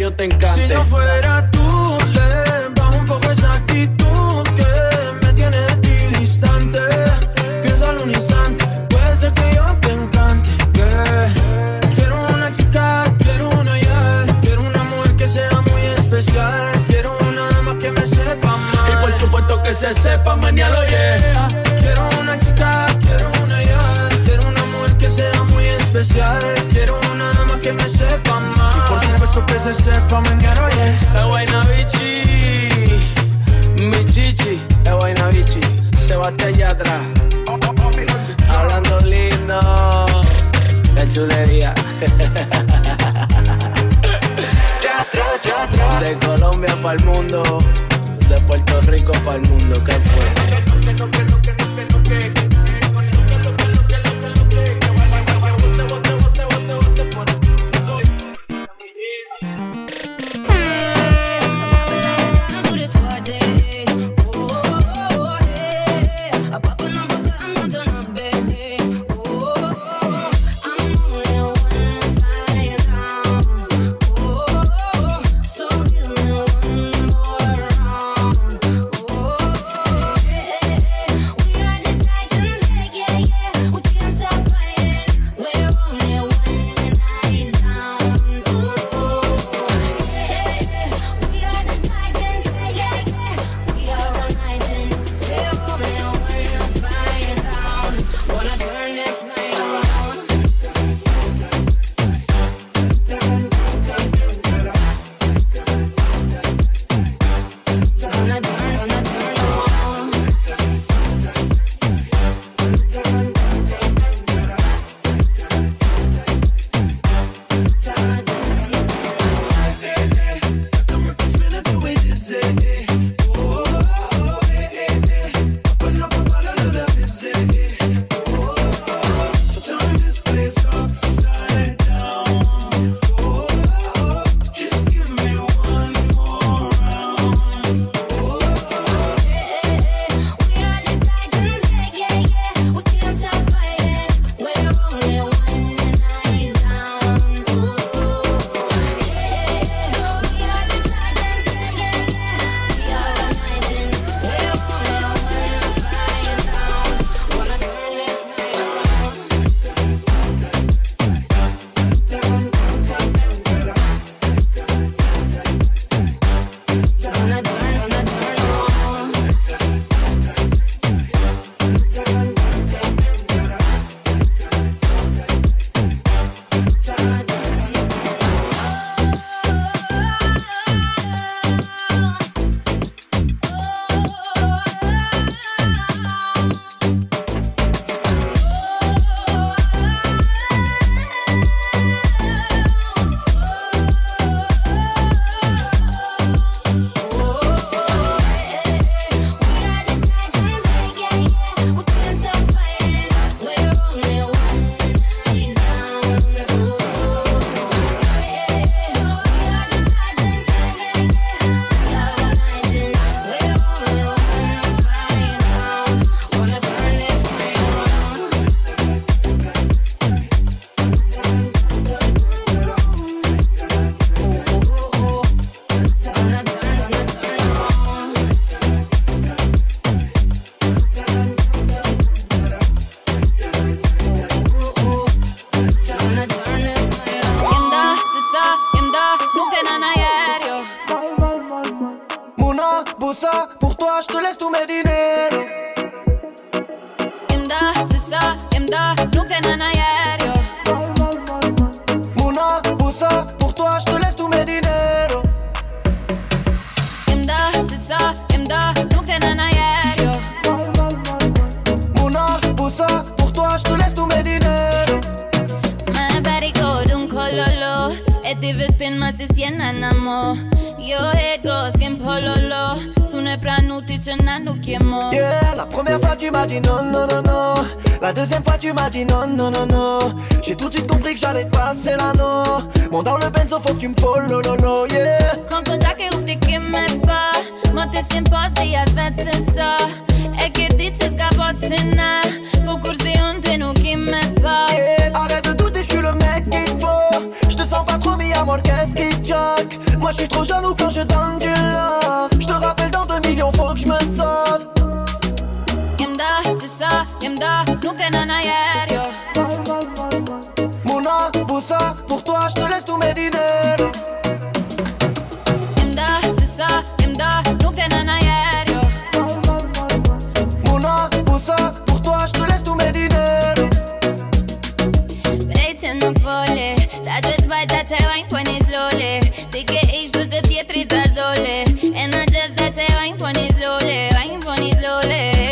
Si yo fuera tú, le bajo un poco esa actitud que me tiene de ti distante. Piénsalo un instante, puede ser que yo te encante. Quiero una chica, quiero una ya, quiero una mujer que sea muy especial. Quiero una dama que me sepa más. Y por supuesto que se sepa, manialo se sepa menear, oye. Es guayna bichi, mi chichi, es guayna bichi, se bate allá atrás. Hablando lindo, qué chulería. De Colombia para el mundo, de Puerto Rico para el mundo, ¿qué fue?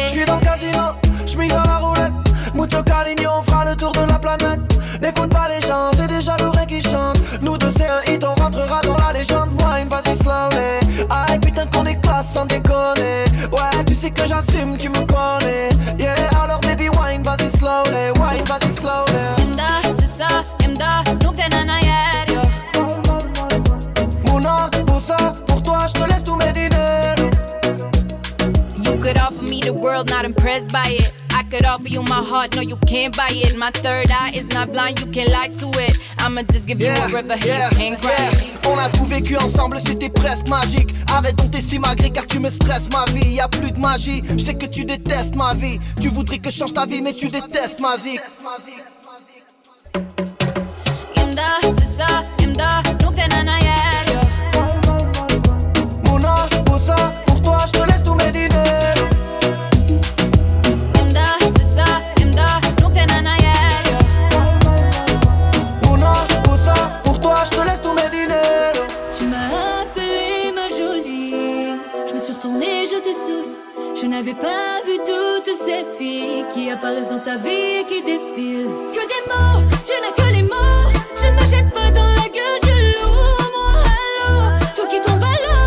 Je suis dans le casino, j'mise à la roulette. Mucho cariño, on fera le tour de la planète. N'écoute pas les gens, c'est déjà le vrai qui chante. Nous deux, c'est un hit, on rentrera dans la légende. Wine, vas-y, slowly. Ah, Aïe, putain, qu'on est classe sans déconner. Ouais, tu sais que j'assume, tu me blessed by it. I could offer you my heart, no, you can't buy it. My third eye is not blind, you can lie to it. I'ma just give yeah, you a river, yeah, you can't cry. Yeah. On a tout vécu ensemble, c'était presque magique. Arrête donc tes simagrées car tu me stresses ma vie. Y a plus de magie, je sais que tu détestes ma vie. Tu voudrais que je change ta vie, mais tu détestes ma zik. Mouna, pour ça, pour toi, je te laisse tout mes n'avais pas vu toutes ces filles qui apparaissent dans ta vie, qui défilent. Que des mots, tu n'as que les mots. Je ne me jette pas dans la gueule du loup, moi, allô, toi qui tombes à l'eau.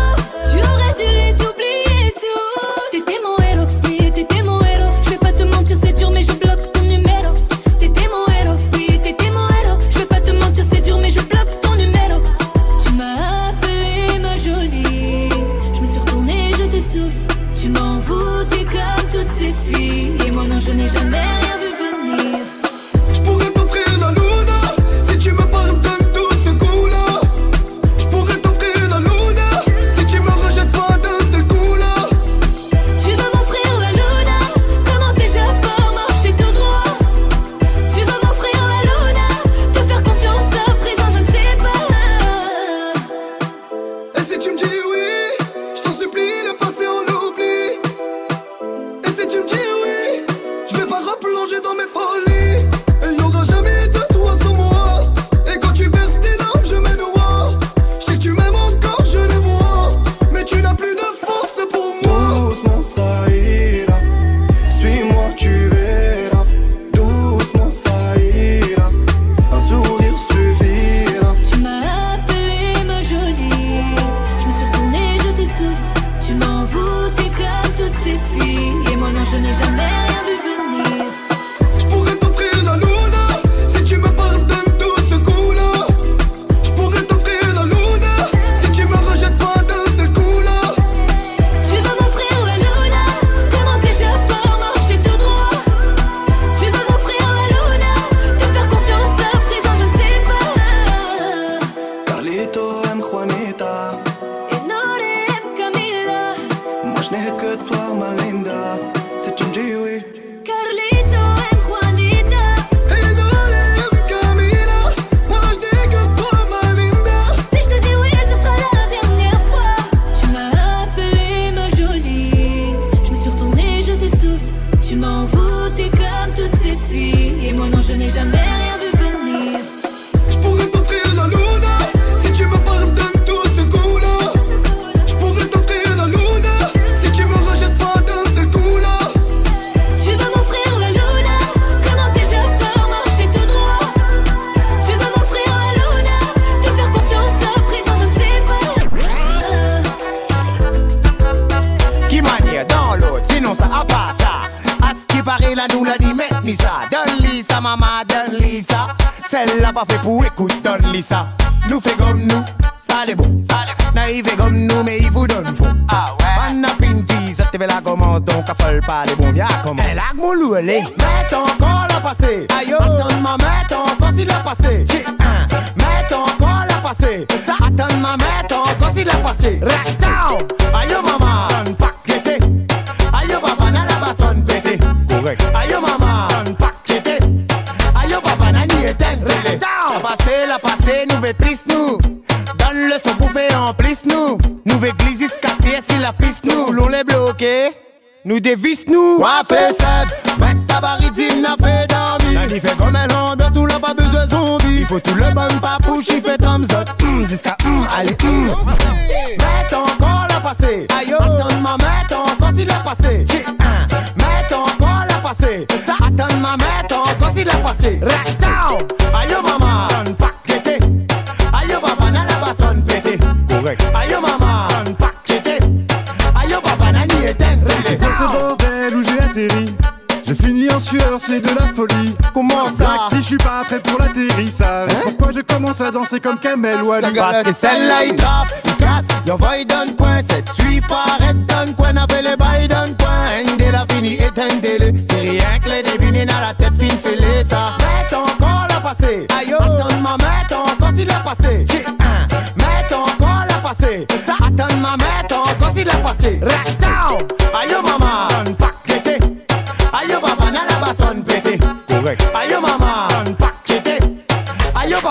Commence à danser comme Kamel Wally Parce que celle-là il tape, il casse, va il donne point. Cette suite arrête donne point, n'a fait les bails donne point. Indé la fini éteindez-le C'est rien que les débinés dans la tête fin fêlé ça. Mets ton corps la passé, aïe Attends ma mets ton corps s'il a passé. J'ai un, mets ton corps la passé. Ça attends ma mets ton corps s'il a passé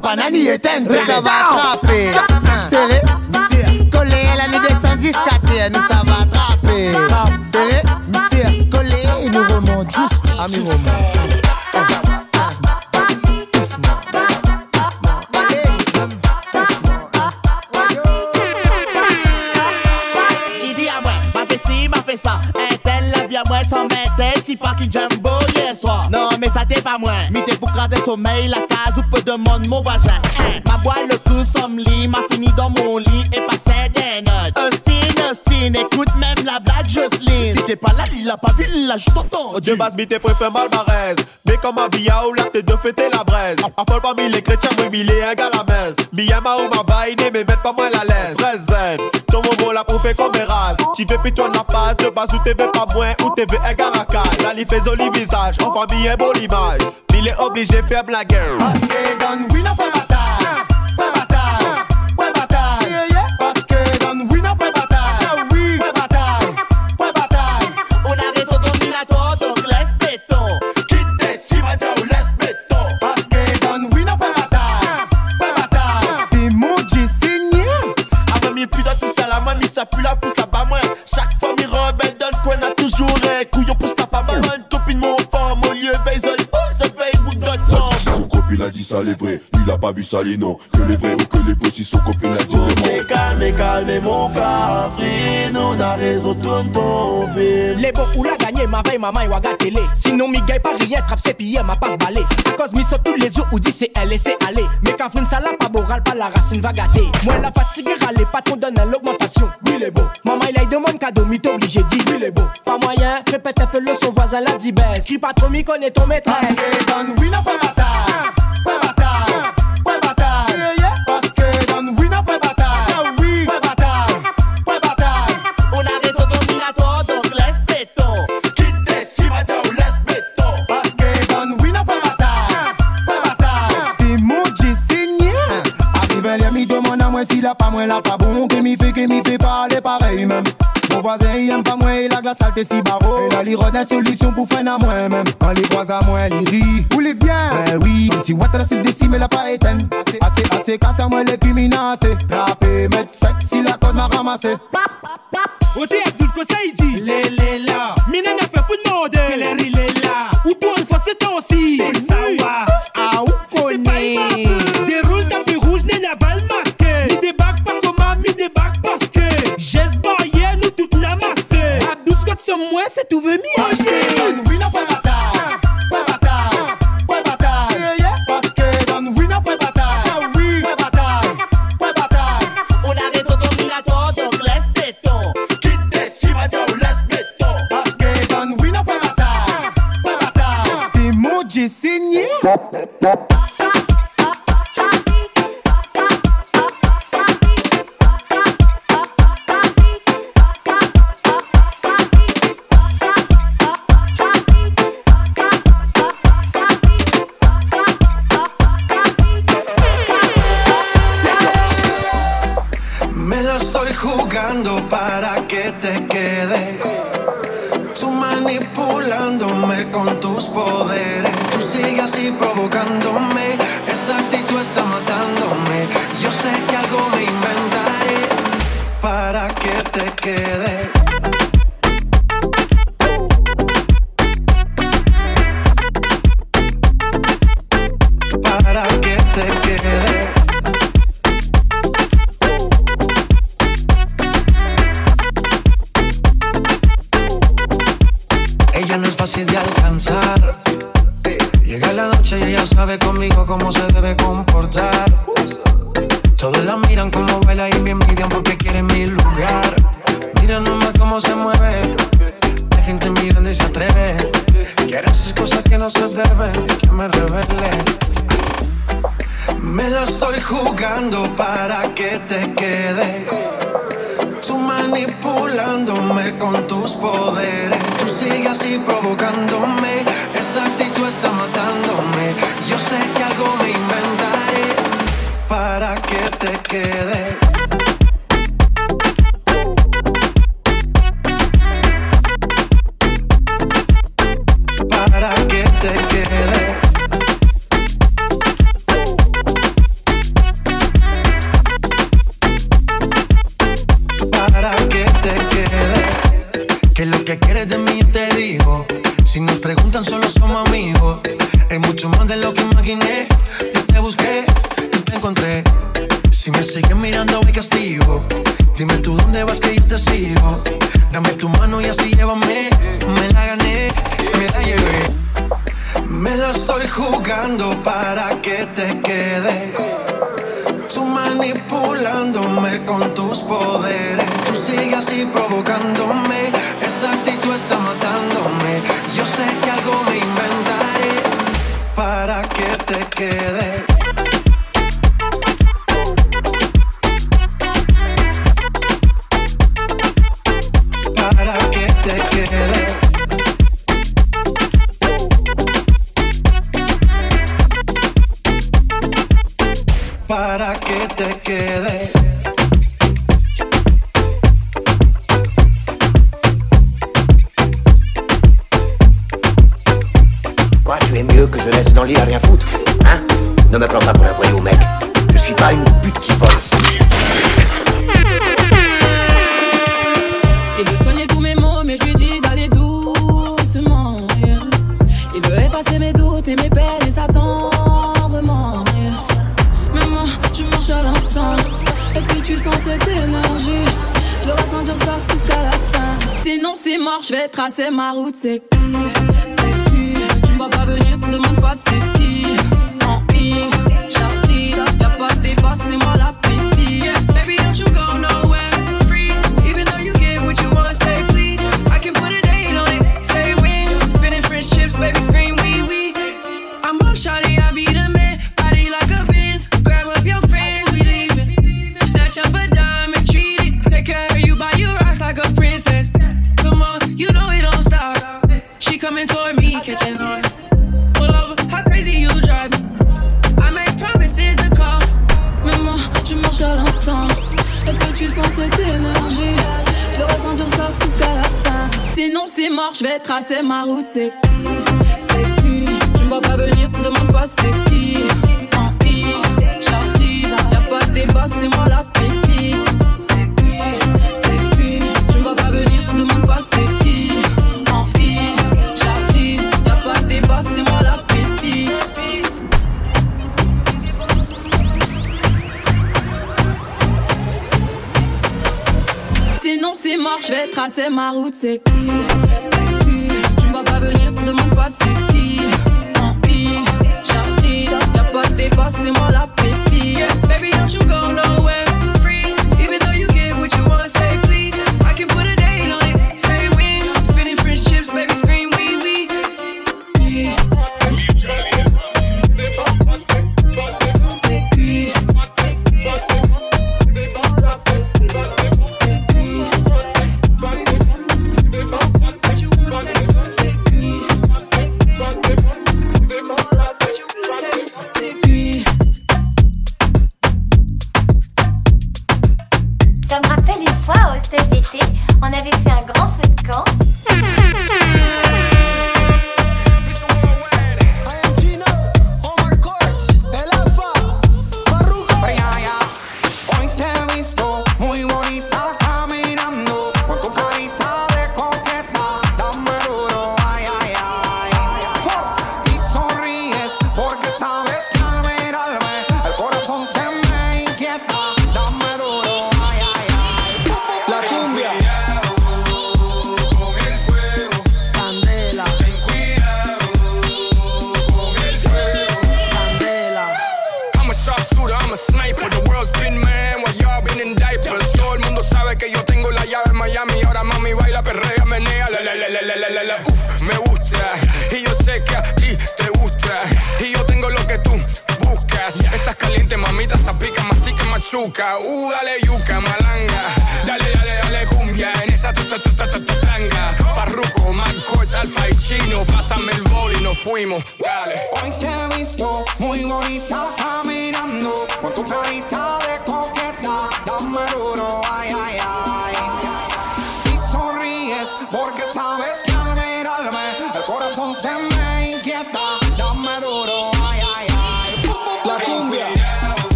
papa n'a ni éteint Ça va attraper. Serré, collé la nous descend jusqu'à terre Nous ça va attraper. Serré, monsieur, collé Et nous remonte jusqu'à mi-moment Il dit à moi, m'a fait ci, m'a fait ça. Un tel la vie à moi sans si pas qu'il ça t'est pas moi. Mité pour craser sommeil, la case ou peu demande mon voisin. Hein, Ma boîte le tout somme lit, m'a fini dans mon lit et passé des notes. Austin, Austin, écoute même la blague Jocelyne. T'es pas là, il a pas vu, il l'a juste entendu. De base, mi te préfère Malvarez. Mais comme un billard ou là, t'es de fêter la braise. Affole parmi les chrétiens, oui, mais il est un gars à la messe. Billama ou ma vaine, mais mettre pas moins la laisse. Rezen, Tu veux plutôt la passe, de base ou t'es pas moins, ou t'es veux un. Là, il fait joli visage, en famille, un beau image. Il est obligé de faire blague. Parce que dans oui, n'a Pas copine a dit ça les vrais, il a pas vu ça les non Que les vrais ou que les faux si son copine a dit les Mais calme, calme mon café, nous n'a raison ton film. Les bons ou la gagné, ma veille, maman, et waga télé. Sinon, mi gagne pas rien, trappe ses pillés, ma passe balai. À cause, mi saute tous les jours, ou dit c'est elle, laissez aller. Mais quand ça là, pas boral, pas la racine va gâter. Moi, la fatigue, râler, pas trop donne l'augmentation. Oui, les beaux. Maman, il a demande cadeau, mi t'obligé, dit. Oui, les beaux. Pas moyen, répète un peu le son voisin, la dit baisse. Crie pas trop, mi connaît ton maîtresse. sigue así provocándome. Esa actitud está matándome. Yo sé que algo me inventaré para que te quedes. mélanger. Je ressentir ça jusqu'à la fin. Sinon, c'est mort, je vais tracer ma route. C'est qui C'est qui Tu me vois pas venir, demande pas c'est qui. je vais tracer ma route, c'est qui C'est qui Tu ne vas pas venir, demande pas c'est qui Tant pis, j'arrive, y'a pas de débat, c'est moi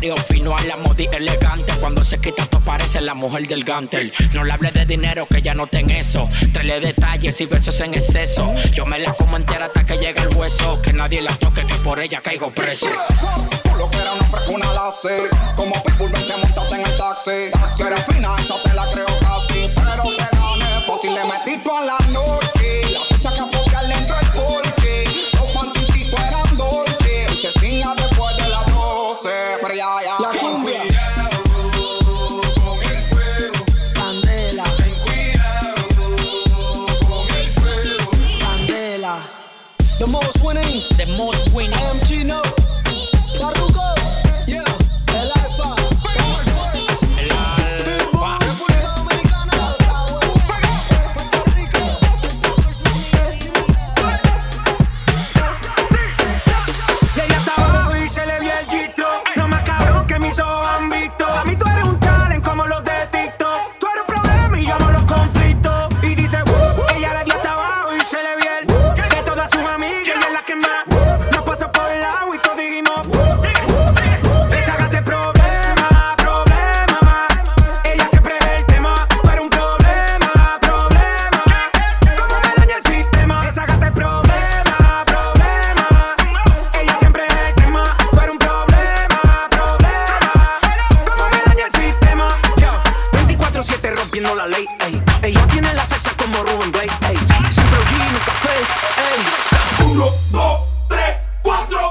Fino a la modi elegante. Cuando se quita todo parece la mujer del gantel. No le hable de dinero que ya no ten eso. Trele detalles y besos en exceso. Yo me la como entera hasta que llegue el hueso. Que nadie la toque, que por ella caigo preso. Tú lo que era una fresca, una lace. Como Pitbull, vente montaste en el taxi. Si eres fina, esa te la creo casi. Pero te gané, fácil le metí tú a la noche. Ey, ey, ella tiene la salsa como Rubén Blake, ey. Siempre un café. Uno, dos, tres, cuatro.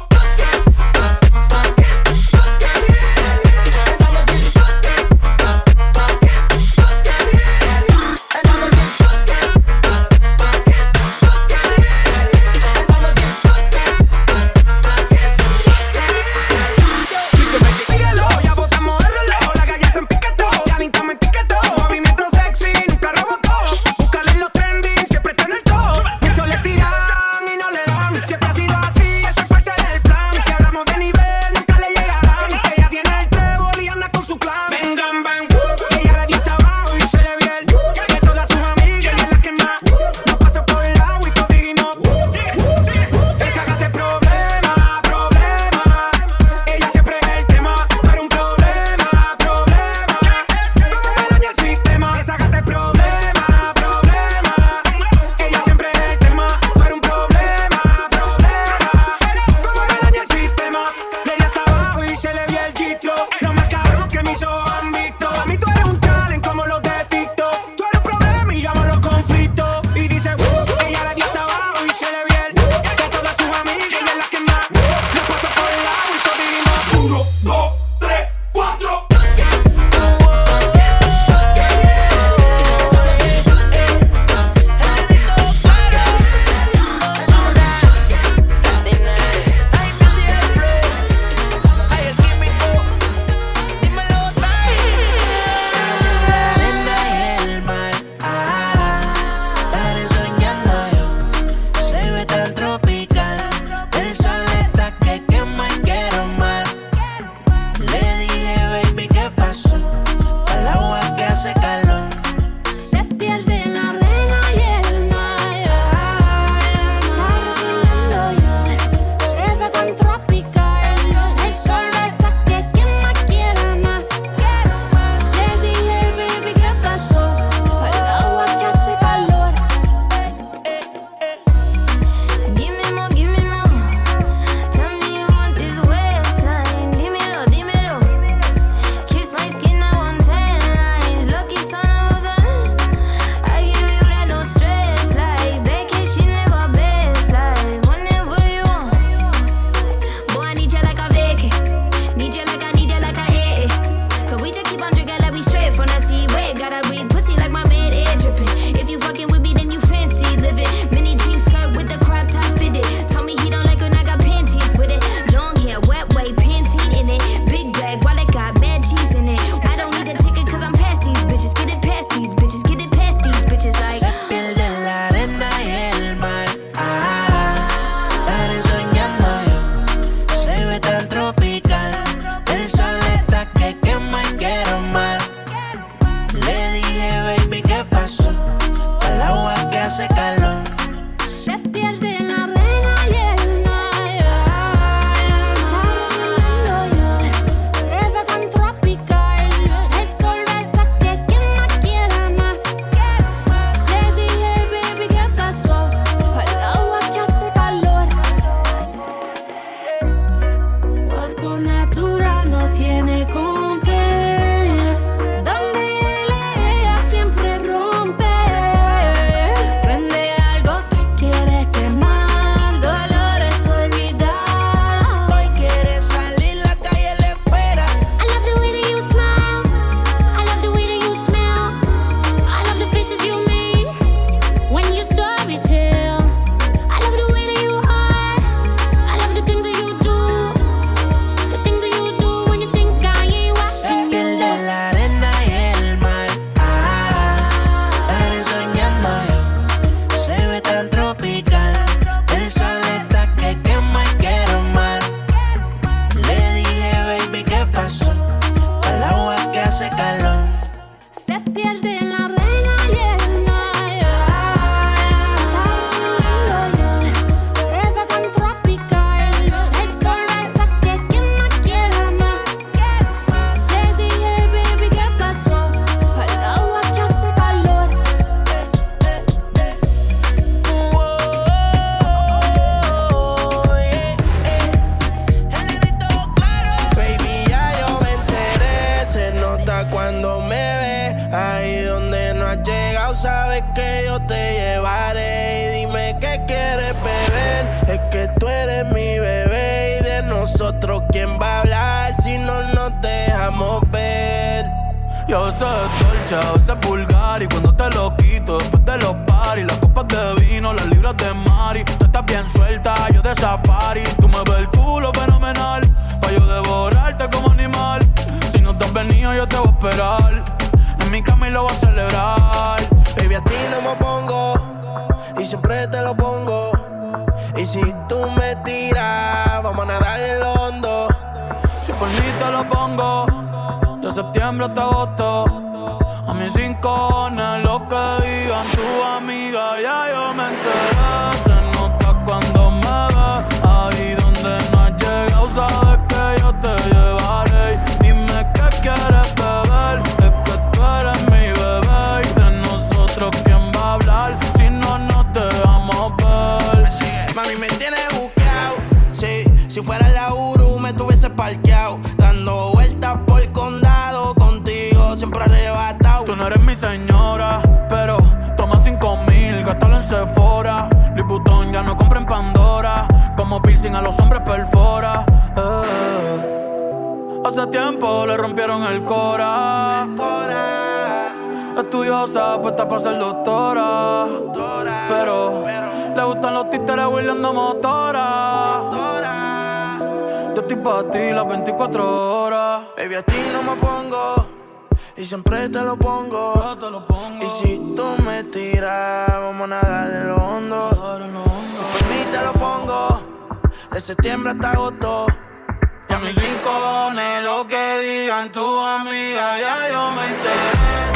y siempre te lo pongo. Y si tú me tiras, vamos a nadar el hondo. Si por mí te lo pongo, de septiembre hasta agosto. a los hombres perfora. Eh. Hace tiempo le rompieron el cora. Estudiosa, puesta para ser doctora. Pero le gustan los títeres huirleando motora. Yo estoy para ti las 24 horas. Baby, a ti no me pongo. Y siempre te lo pongo. Y si tú me tiras, vamos a nadar en lo hondo. Si por mí te lo pongo. De septiembre hasta agosto. Y a mis rincones, lo que digan tu amiga, ya yo me enteré.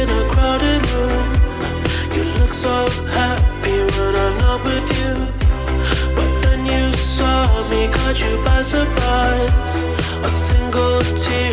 in a crowded room. You look so happy when I'm not with you. But then you saw me, caught you by surprise. A single tear.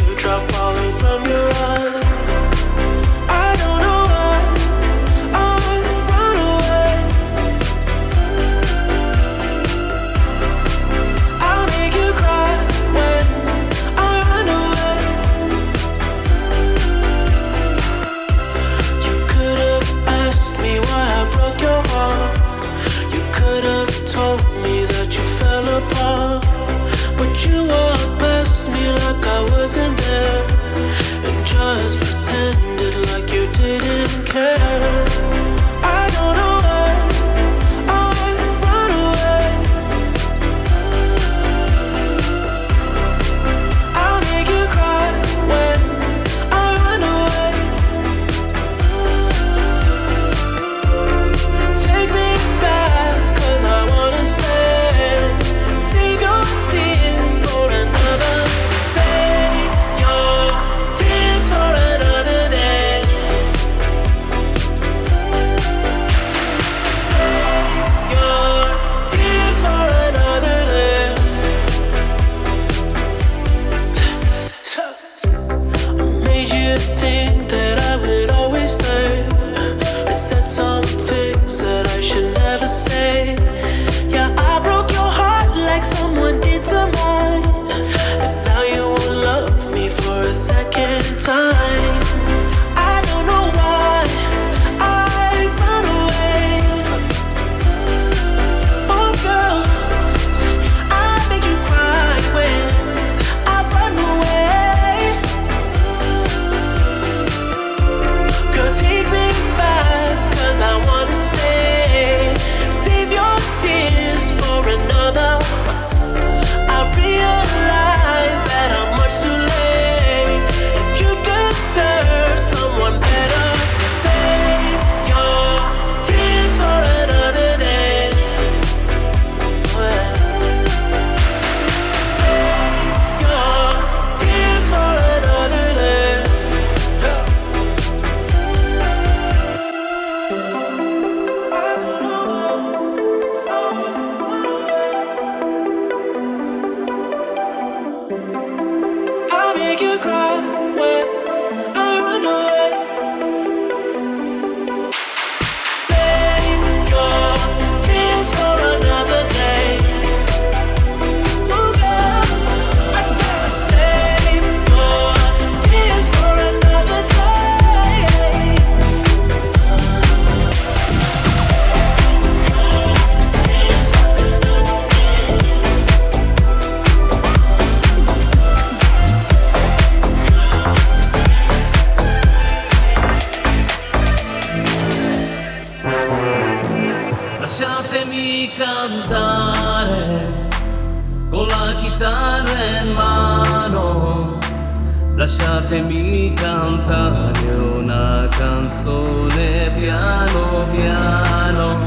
fatemi cantare una canzone piano piano,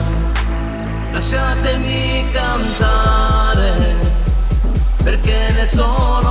lasciatemi cantare perché ne sono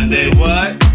Monday. What?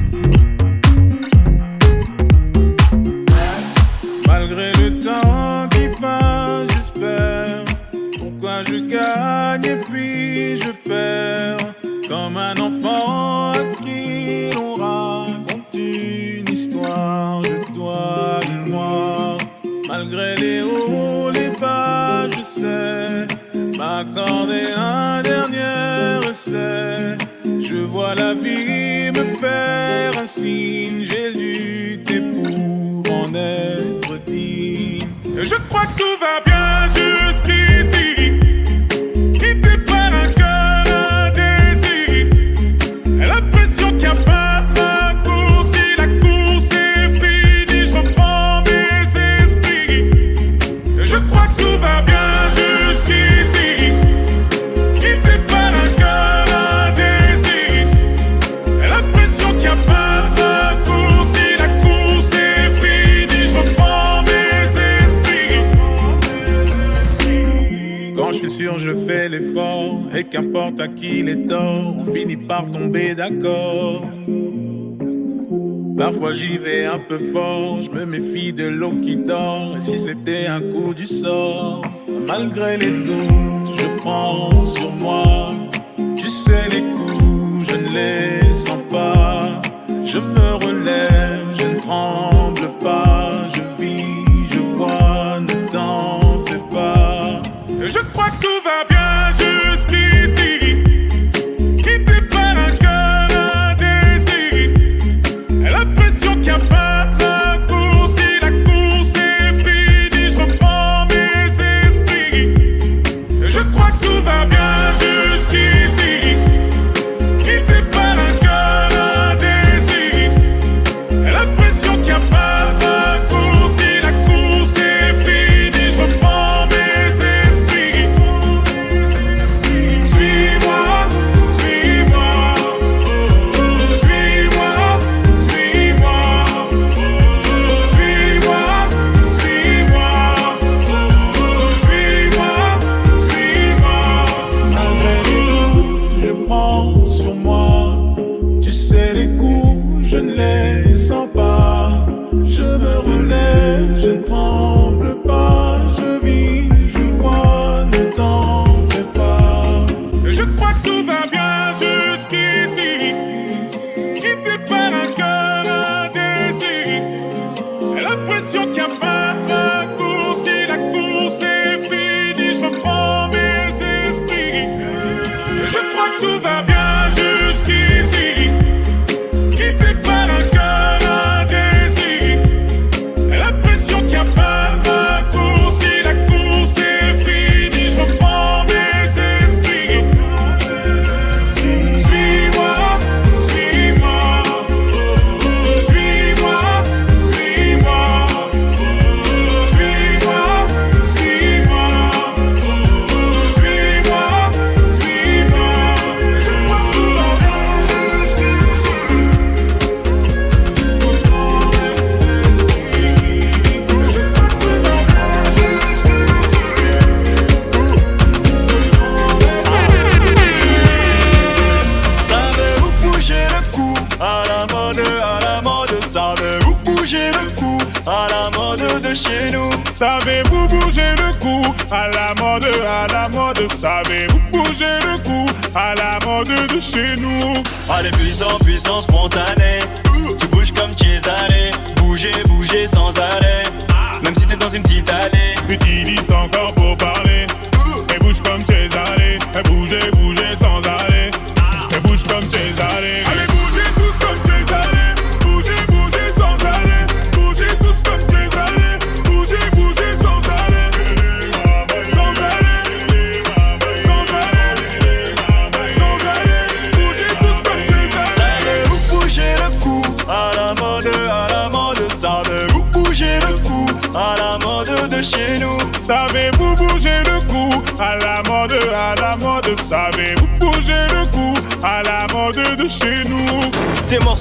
qu'importe à qui les torts, on finit par tomber d'accord. Parfois j'y vais un peu fort, je me méfie de l'eau qui dort, et si c'était un coup du sort, malgré les doutes, je prends sur moi. Allez, puissant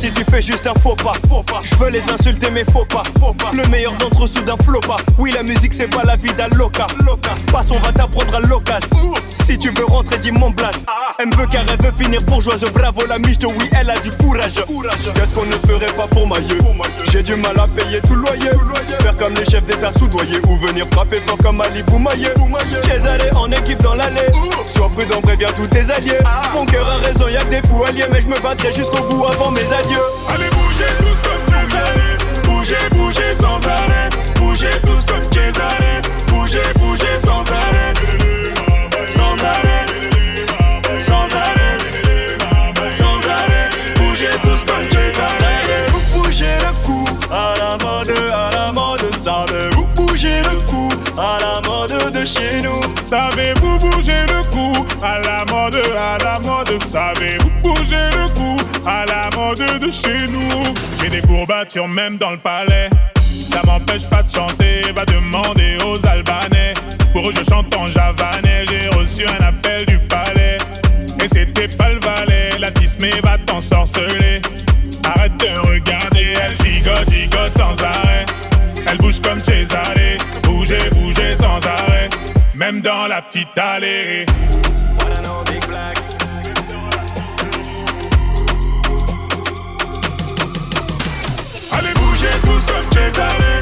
si tu fais juste un faux pas. Je veux les insulter mais faux pas. Faux pas Le meilleur d'entre eux soudain floppa. Oui la musique c'est pas la vie d'un loca. Passe on va t'apprendre à l'occasion. Si tu veux rentrer, dis mon blast. Elle veut car elle veut finir bourgeoise. Bravo la michte, oui, elle a du courage. Qu'est-ce qu'on ne ferait pas pour ma J'ai du mal à payer tout loyer. Faire comme les chefs d'État soudoyés ou venir frapper fort comme Ali Boumaye. Chez en équipe dans l'allée. Sois prudent, préviens tous tes alliés. Mon cœur a raison, y'a que des fous alliés. Mais je me battrai jusqu'au bout avant mes adieux. Allez, bougez tous comme Césaré. Bougez, bougez sans arrêt. Bougez tous comme Césaré. même dans le palais. Ça m'empêche pas de chanter, va demander aux Albanais. Pour eux, je chante en javanais, j'ai reçu un appel du palais. Et c'était pas le valet, la tismé va t'ensorceler. Arrête de regarder, elle gigote, gigote sans arrêt. Elle bouge comme Cesare, bougez, bougez sans arrêt. Même dans la petite allée. Cause I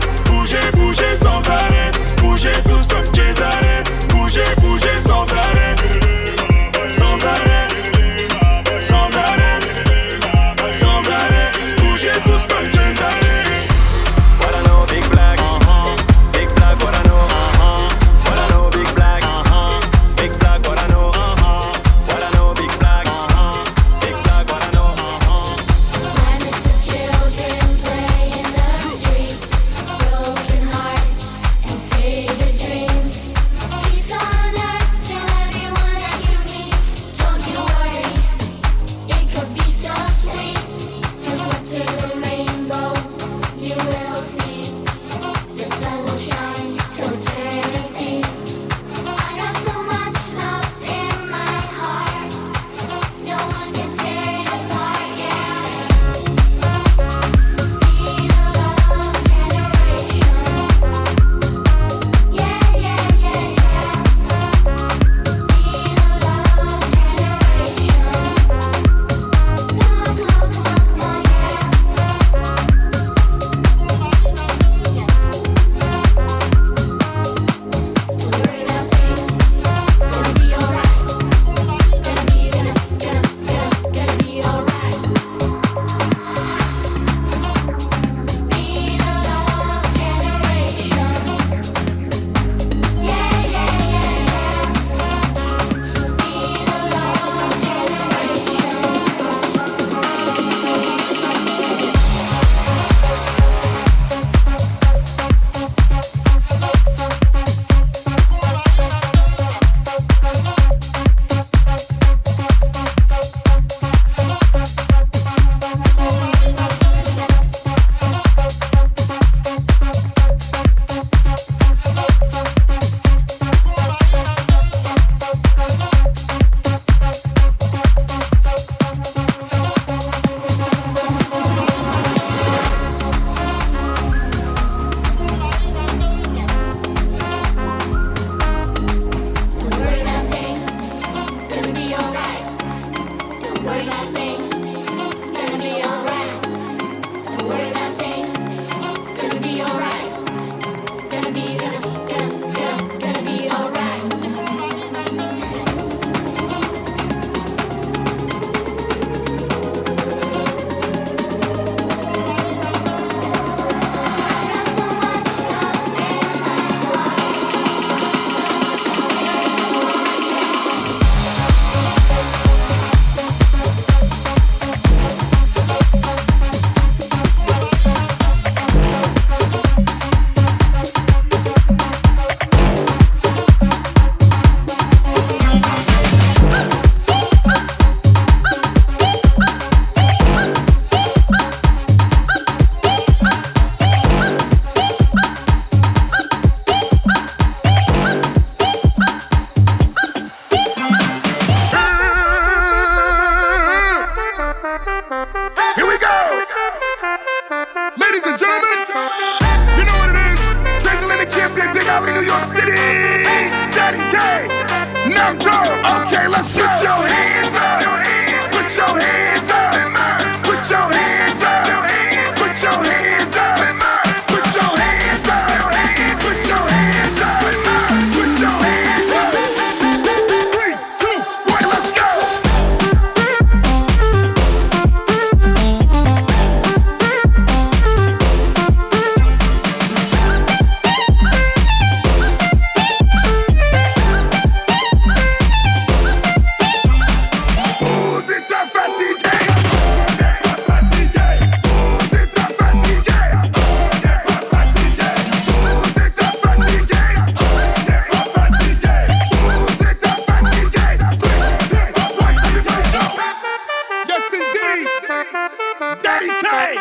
Daddy K,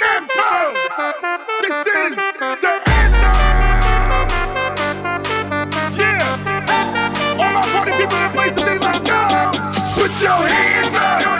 Namco. This is the anthem. Yeah. All my party people in the place today, let's go. Put your hands up.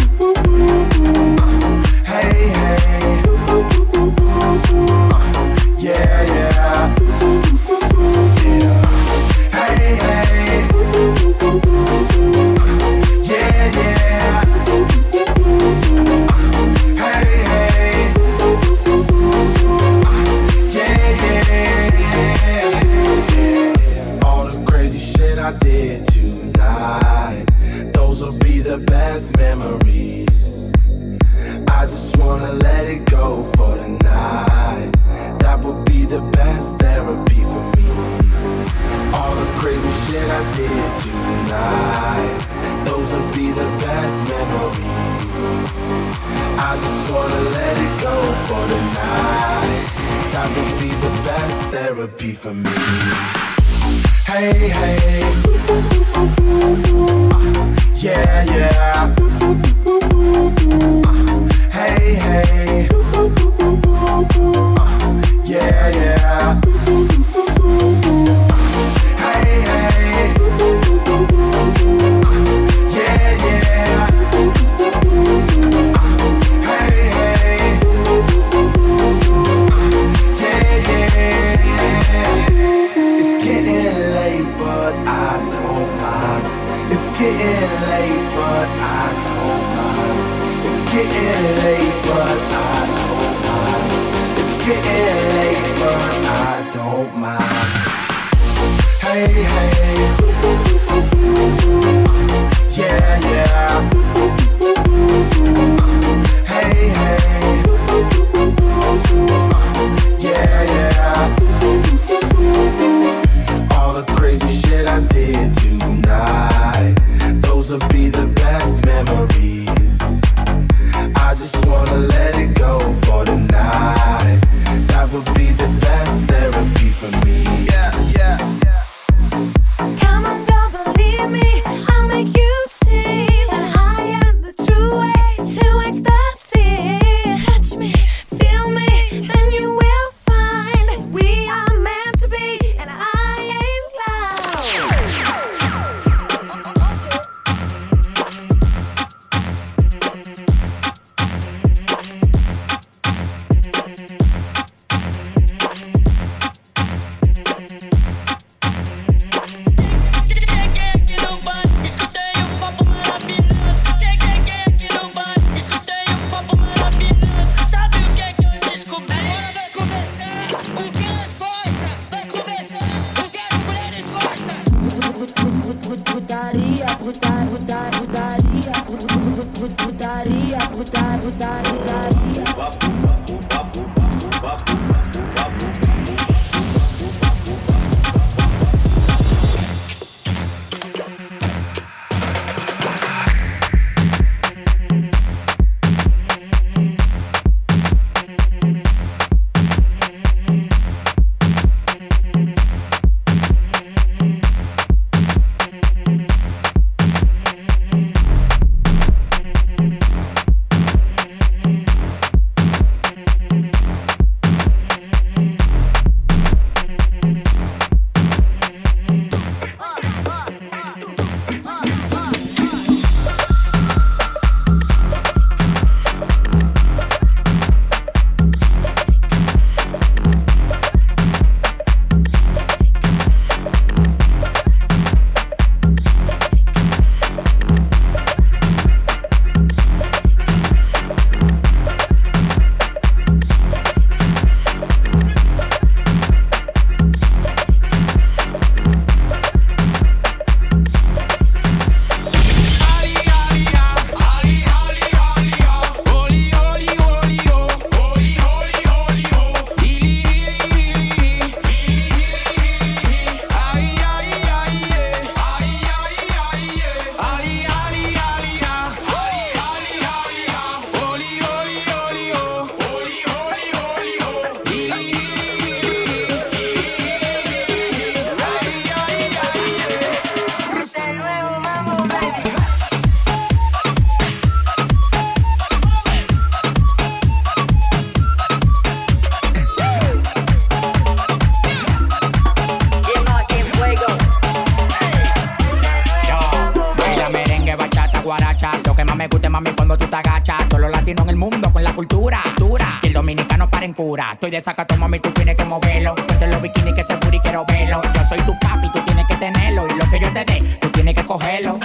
Estoy de sacato, mami, tú tienes que moverlo. Ponte los bikinis que se y quiero verlo. Yo soy tu papi, tú tienes que tenerlo. Y lo que yo te dé, tú tienes que cogerlo.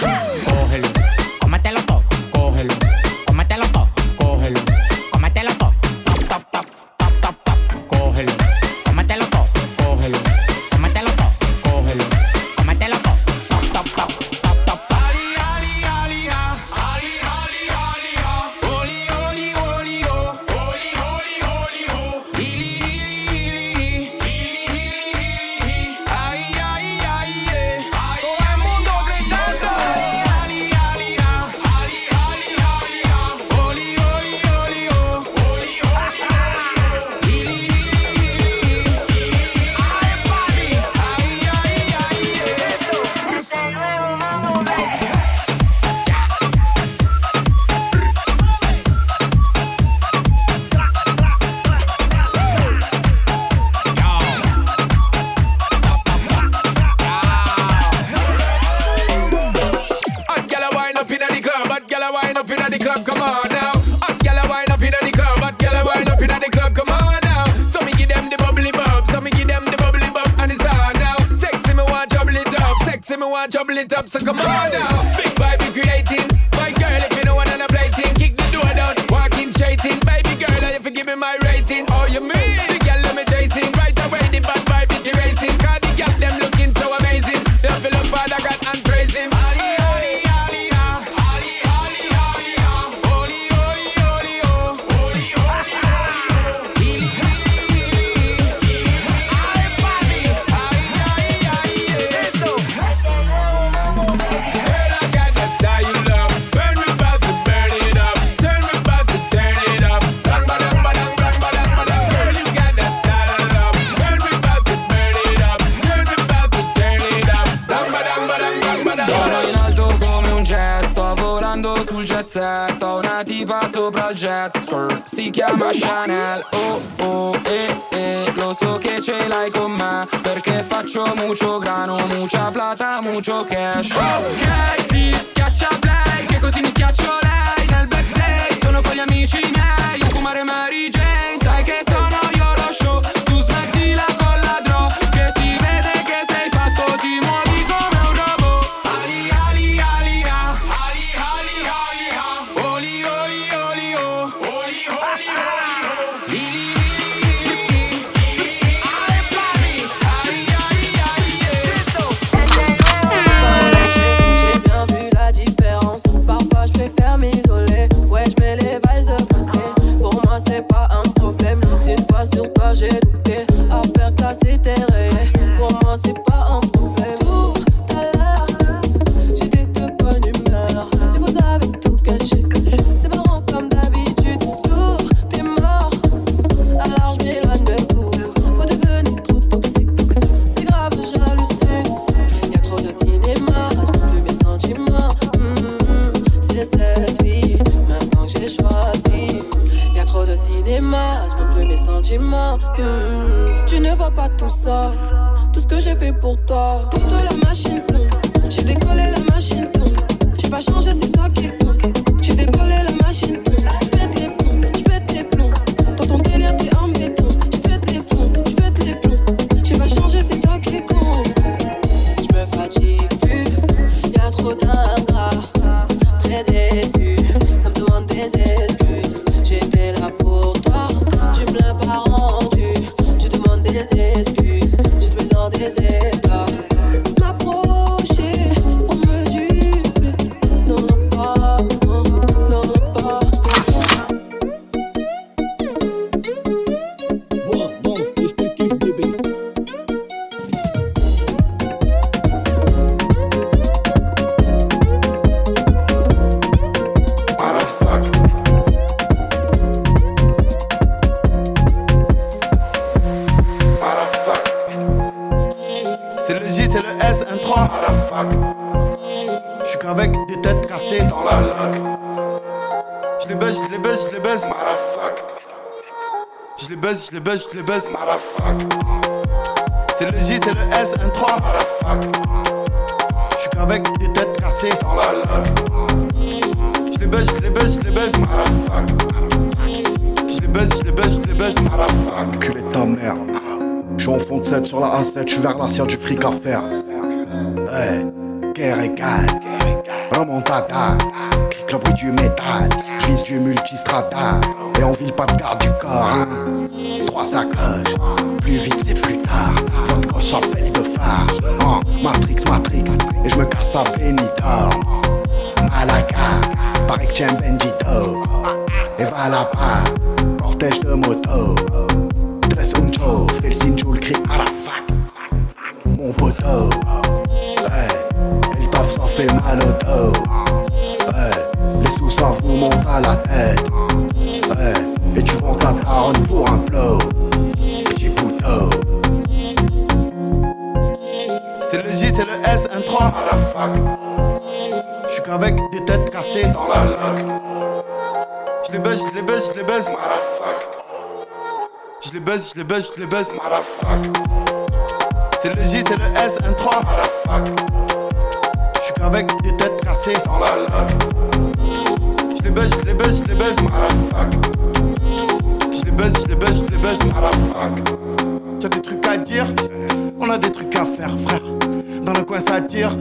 Cógelo l'hai con me Perché faccio mucho grano, mucha plata, mucho cash. Ok, si sì, schiaccia play Che così mi schiaccio lei. Nel backstage sono con gli amici miei A fumare Mary buzz, le buzz, le buzz. C'est le J, c'est le S, un 3. J'suis qu'avec des têtes cassées. Dans la J'les buzz, j'les buzz, j'les buzz. J'les buzz, j'les buzz, j'les buzz. Culé ta mère. J'suis en fond de 7 sur la A7, j'suis vers l'acier du fric à faire. Hey, guerre et Remontada, clique bruit du métal. Vise du multistrada. Et on ville pas de garde du corps, hein. Trois sacoches, plus vite c'est plus tard. Votre coche appelle de phare. Matrix, Matrix, et je me casse à Benidorm. Malaga, paraît que j'aime Benjito. Et va là-bas, cortège de moto. Dress un show, fais le signe, le cri Arafat. Mon poteau, et le taf ça fait mal au dos. Les sous ça vous monte à la tête? Ouais, et tu vends ta daronne pour un blow. Petit couteau. C'est le J, c'est le S, un 3 à la fac. Qu'avec des têtes cassées dans la lac. Je les baisse, je les baisse, je les baisse, à la fac. Je les baisse, je les baisse, je les baisse, à la fac. C'est le J, c'est le S, un 3 à la fac. Qu'avec des têtes cassées dans la lac. Les baisse, je les baisse, je les la fac. Je les baisse, je les baisse, je les la fac. T'as des trucs à dire On a des trucs à faire, frère. Dans le coin, ça tire.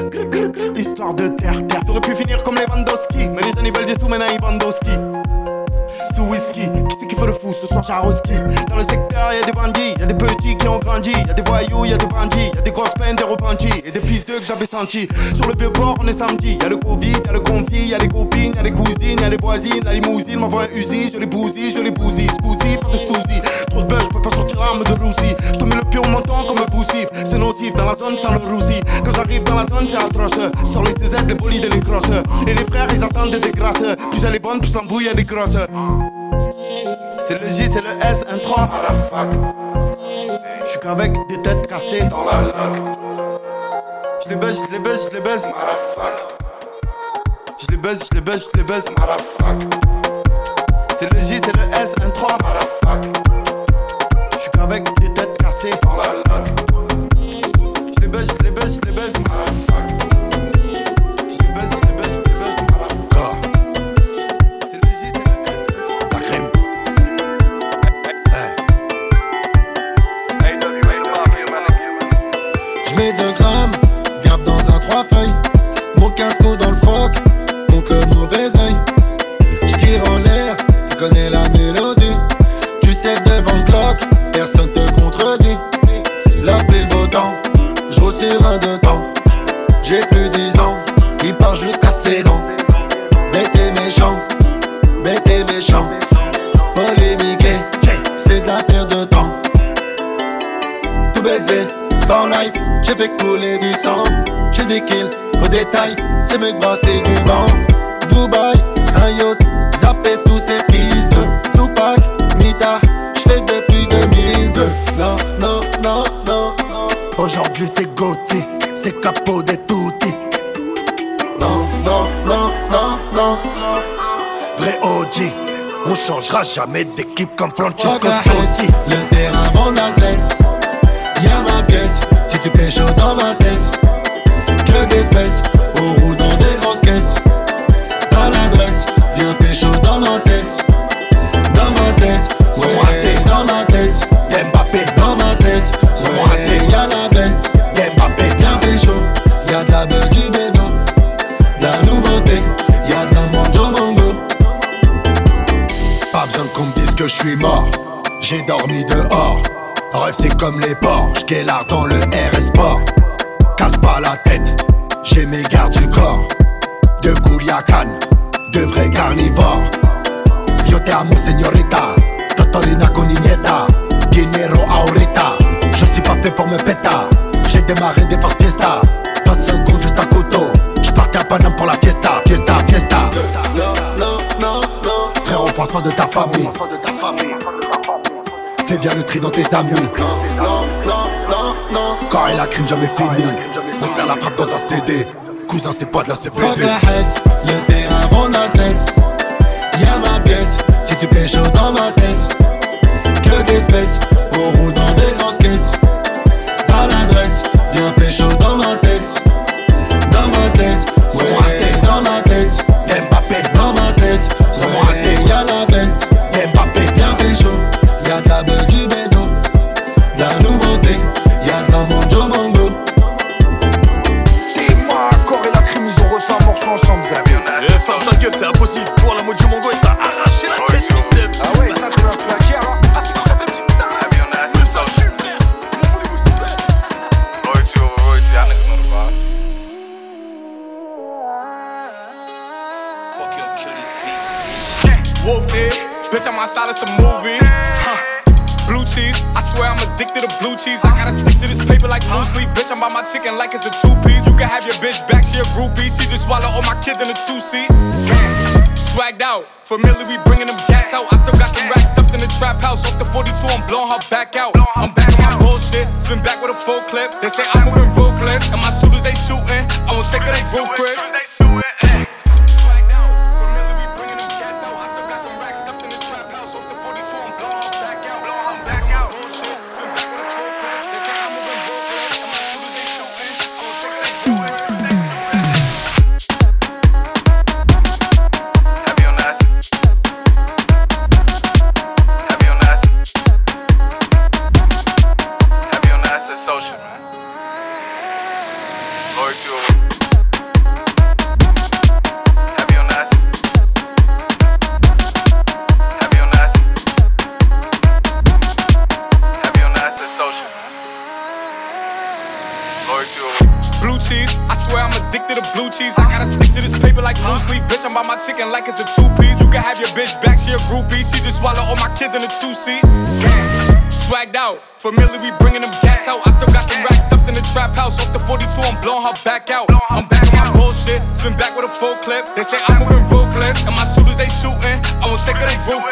Histoire de terre, terre. Ça aurait pu finir comme les Vandowski. Mais les jeunes, ils veulent des sous, maintenant ils Vandowski. Sous whisky, qui fait le fou ce soir Jaroski. Dans le secteur y'a des bandits, y'a des petits qui ont grandi. Y'a des voyous, y'a des bandits, y'a des grosses peines, des repentis. Et des fils d'eux que j'avais sentis. Sur le vieux port on est samedi, y'a le Covid, y'a le conflit, y'a les copines, y'a les cousines, y'a les voisines La limousine m'envoie un usi, je les bousille, je les bousille. Scousi, pas de scousi, trop de buzz, je peux pas sortir l'arme de roussi Je te mets le pied au menton comme un poussif. C'est nocif dans la zone sans le roussi Quand j'arrive dans la zone c'est atroce. Sur les CZ, les bolides et les Et les frères ils attendent des grâces Plus elle est bonne, plus l'embrouille elle est grosse c'est le J, c'est le S, un 3 à la fac. Je suis qu'avec des têtes cassées dans la lac. Je les baisse, je les baisse, je les baisse, à. Je les baisse, je les baisse, je les baisse, à. C'est le J, c'est le S, un 3 à la fac. Je suis qu'avec des têtes cassées dans la lac. Je les baisse, je les baisse, je fac. Porcs. J'guélard dans le RS Sport. Casse pas la tête. J'ai mes gardes du corps. De Culiacan. De vrais carnivores. Yo te amo señorita. Totorina con niñeta. Dinero ahorita. Je suis pas fait pour me péta. J'ai démarré des forces fiesta. 20 secondes juste à couteau. J'partais à Paname pour la fiesta. Fiesta, fiesta. Non, non, non, non. Prends soin de ta famille. Fais bien le tri dans tes amis. Non. Quand il a crime, jamais fini. On serre la frappe dans un CD. Cousin, c'est pas de la Fuck CPD. la Hesse, le terrain vend la cesse. Y'a ma pièce, si tu chaud dans ma tête. Que d'espèces, Whoop eh? it, bitch, I'm outside of some movie. Blue cheese, I swear I'm addicted to blue cheese. I gotta stick to this paper like blue sleep. Bitch, I'm by my chicken like it's a two piece. You can have your bitch back, she a groupie. She just swallow all my kids in a two seat. Swagged out, familiar, we bringing them gas out. I still got some racks stuffed in the trap house. Off the 42, I'm blowing her back out. I'm back on my bullshit, spin back with a full clip. They say I'm moving ruthless, and my shooters they shooting. I won't take of they roof, by my chicken like it's a two piece. You can have your bitch back, she a groupie. She just swallow all my kids in a two seat. Swagged out, familiar, we bringing them gas out. I still got some racks stuffed in the trap house. Off the 42, I'm blowing her back out. I'm back on my bullshit, spin back with a full clip. They say I'm moving ruthless, and my shooters they shooting. I won't take of they roof,